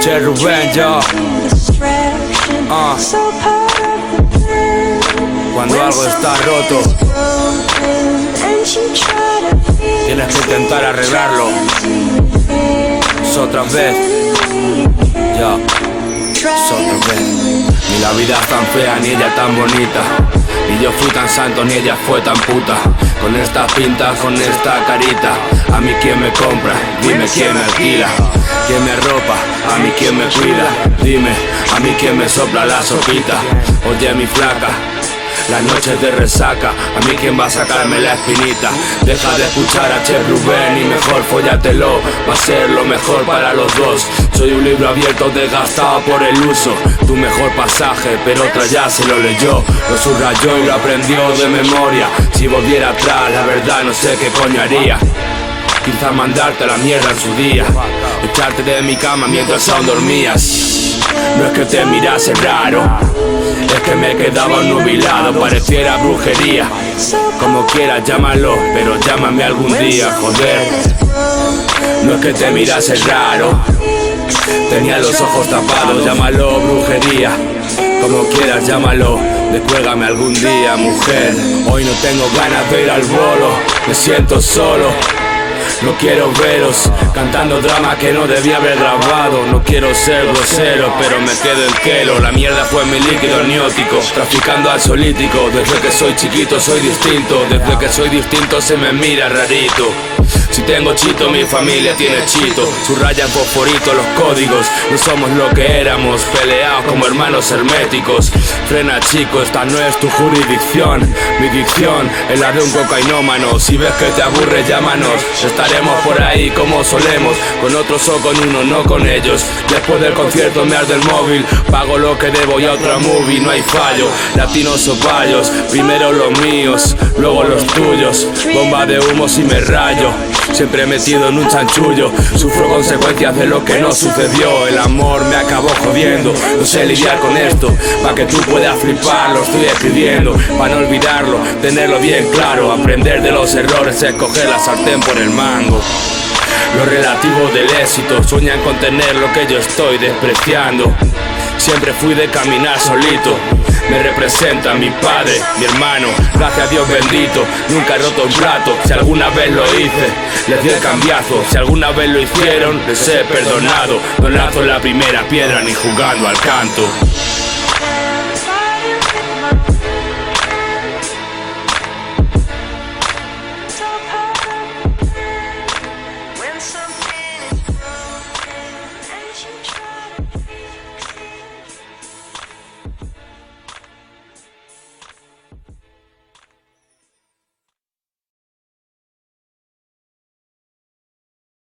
Che Rubén, yo. Ah. Cuando algo está roto, tienes que intentar arreglarlo. Es otra vez, ya. Es otra vez. Ni la vida es tan fea, ni ella tan bonita. Ni yo fui tan santo, ni ella fue tan puta. Con esta pinta, con esta carita. A mí quien me compra, dime quién me alquila. Quién me a mí quien me cuida. Dime, a mí quien me sopla la sopita. Oye, mi flaca. Las noches de resaca, a mí quien va a sacarme la espinita. Deja de escuchar a Chef Rubén y mejor follatelo, va a ser lo mejor para los dos. Soy un libro abierto desgastado por el uso. Tu mejor pasaje, pero otra ya se lo leyó. Lo subrayó y lo aprendió de memoria. Si volviera atrás, la verdad no sé qué coño haría. Quizás mandarte a la mierda en su día. Echarte de mi cama mientras aún dormías. No es que te mirase raro. Es que me quedaba nubilado, pareciera brujería. Como quieras llámalo, pero llámame algún día, joder. No es que te mirase raro. Tenía los ojos tapados, llámalo brujería. Como quieras llámalo, descuélgame algún día, mujer. Hoy no tengo ganas de ir al bolo, me siento solo. No quiero veros cantando drama que no debía haber grabado. No quiero ser grosero, pero me quedo en kelo. La mierda fue mi líquido niótico, traficando al solítico. Desde que soy chiquito soy distinto. Desde que soy distinto se me mira rarito. Si tengo chito, mi familia tiene chito. Subrayan fosforito los códigos. No somos lo que éramos, peleados como hermanos herméticos. Frena, chico, esta no es tu jurisdicción. Mi dicción es la de un cocainómano. Si ves que te aburre, llámanos. Por ahí como solemos. Con otros o con uno, no con ellos. Después del concierto me arde el móvil. Pago lo que debo y a otra movie, no hay fallo. Latinos o payos, primero los míos, luego los tuyos. Bomba de humo si me rayo. Siempre metido en un chanchullo. Sufro consecuencias de lo que no sucedió. El amor me acabó jodiendo. No sé lidiar con esto. Pa' que tú puedas flipar, lo estoy escribiendo. Pa' no olvidarlo, tenerlo bien claro. Aprender de los errores, escoger la sartén por el mango. Lo relativo del éxito, sueñan con tener lo que yo estoy despreciando. Siempre fui de caminar solito. Me representa mi padre, mi hermano, gracias a Dios bendito. Nunca he roto un plato, si alguna vez lo hice, les di el cambiazo. Si alguna vez lo hicieron, les he perdonado. No lanzo la primera piedra ni jugando al canto.